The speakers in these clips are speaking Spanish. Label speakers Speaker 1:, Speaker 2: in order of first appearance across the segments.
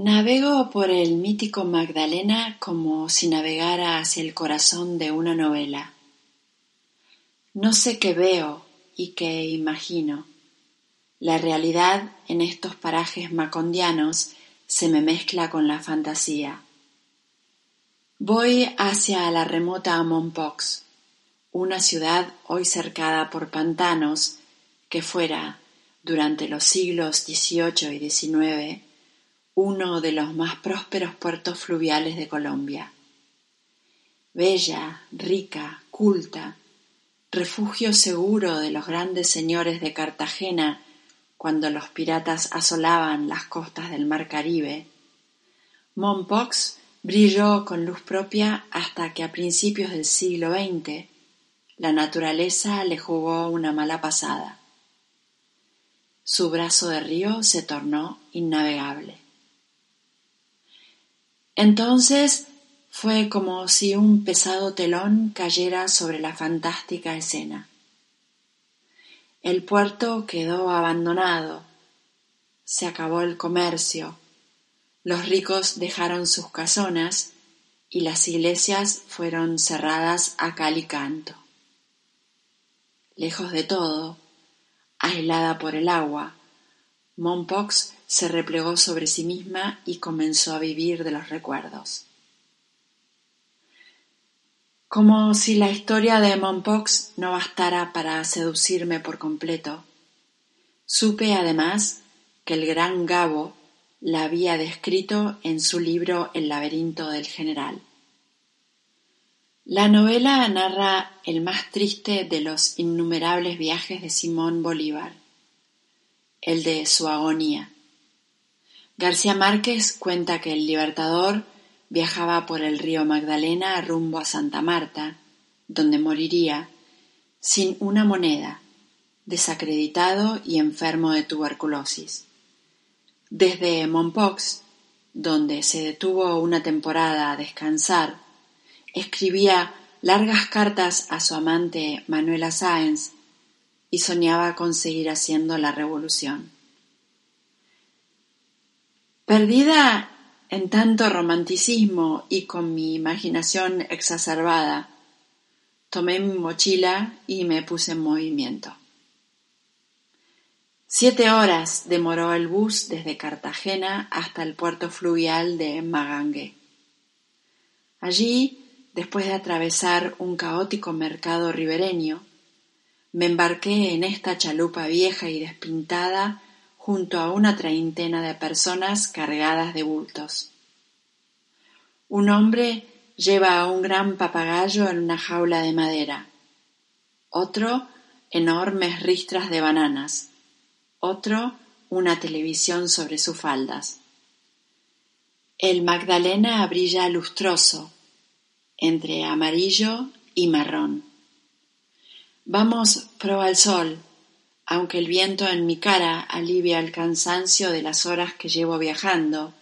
Speaker 1: Navego por el mítico Magdalena como si navegara hacia el corazón de una novela. No sé qué veo y qué imagino. La realidad en estos parajes macondianos se me mezcla con la fantasía. Voy hacia la remota Mompox, una ciudad hoy cercada por pantanos que fuera, durante los siglos XVIII y XIX, uno de los más prósperos puertos fluviales de Colombia. Bella, rica, culta, refugio seguro de los grandes señores de Cartagena cuando los piratas asolaban las costas del mar Caribe, Mompox brilló con luz propia hasta que a principios del siglo XX la naturaleza le jugó una mala pasada. Su brazo de río se tornó innavegable. Entonces fue como si un pesado telón cayera sobre la fantástica escena. El puerto quedó abandonado, se acabó el comercio, los ricos dejaron sus casonas y las iglesias fueron cerradas a cal y canto. Lejos de todo, aislada por el agua, Mompox se replegó sobre sí misma y comenzó a vivir de los recuerdos. Como si la historia de Mompox no bastara para seducirme por completo, supe además que el gran Gabo la había descrito en su libro El laberinto del general. La novela narra el más triste de los innumerables viajes de Simón Bolívar el de su agonía. García Márquez cuenta que el Libertador viajaba por el río Magdalena rumbo a Santa Marta, donde moriría, sin una moneda, desacreditado y enfermo de tuberculosis. Desde Mompox, donde se detuvo una temporada a descansar, escribía largas cartas a su amante Manuela Sáenz y soñaba con seguir haciendo la revolución. Perdida en tanto romanticismo y con mi imaginación exacerbada, tomé mi mochila y me puse en movimiento. Siete horas demoró el bus desde Cartagena hasta el puerto fluvial de Magangue. Allí, después de atravesar un caótico mercado ribereño, me embarqué en esta chalupa vieja y despintada junto a una treintena de personas cargadas de bultos. Un hombre lleva a un gran papagayo en una jaula de madera, otro enormes ristras de bananas, otro una televisión sobre sus faldas. El Magdalena brilla lustroso, entre amarillo y marrón. Vamos pro al sol, aunque el viento en mi cara alivia el cansancio de las horas que llevo viajando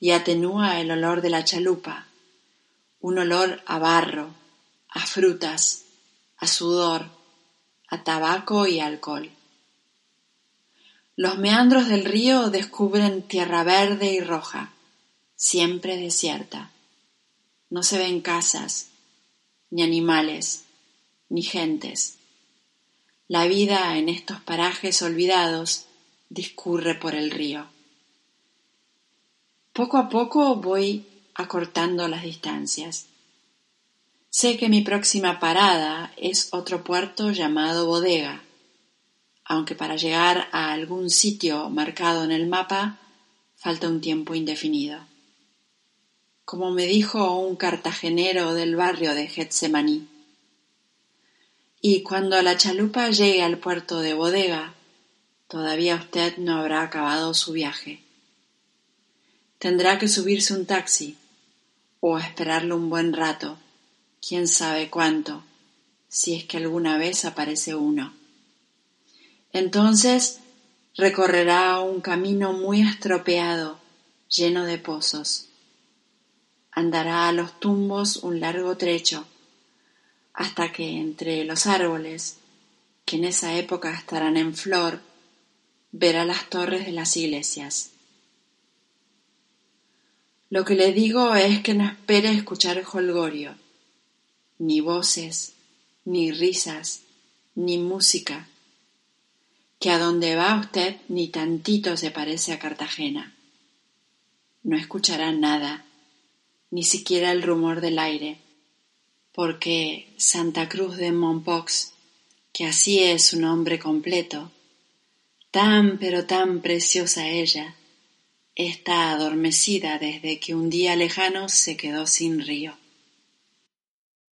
Speaker 1: y atenúa el olor de la chalupa, un olor a barro, a frutas, a sudor, a tabaco y alcohol. Los meandros del río descubren tierra verde y roja, siempre desierta. No se ven casas, ni animales, ni gentes. La vida en estos parajes olvidados discurre por el río. Poco a poco voy acortando las distancias. Sé que mi próxima parada es otro puerto llamado Bodega, aunque para llegar a algún sitio marcado en el mapa falta un tiempo indefinido. Como me dijo un cartagenero del barrio de Getsemaní, y cuando la chalupa llegue al puerto de Bodega, todavía usted no habrá acabado su viaje. Tendrá que subirse un taxi o esperarlo un buen rato, quién sabe cuánto, si es que alguna vez aparece uno. Entonces recorrerá un camino muy estropeado, lleno de pozos. Andará a los tumbos un largo trecho, hasta que entre los árboles, que en esa época estarán en flor, verá las torres de las iglesias. Lo que le digo es que no espere escuchar holgorio, ni voces, ni risas, ni música, que a donde va usted ni tantito se parece a Cartagena. No escuchará nada, ni siquiera el rumor del aire, porque Santa Cruz de Montpox, que así es su nombre completo, tan pero tan preciosa ella, está adormecida desde que un día lejano se quedó sin río.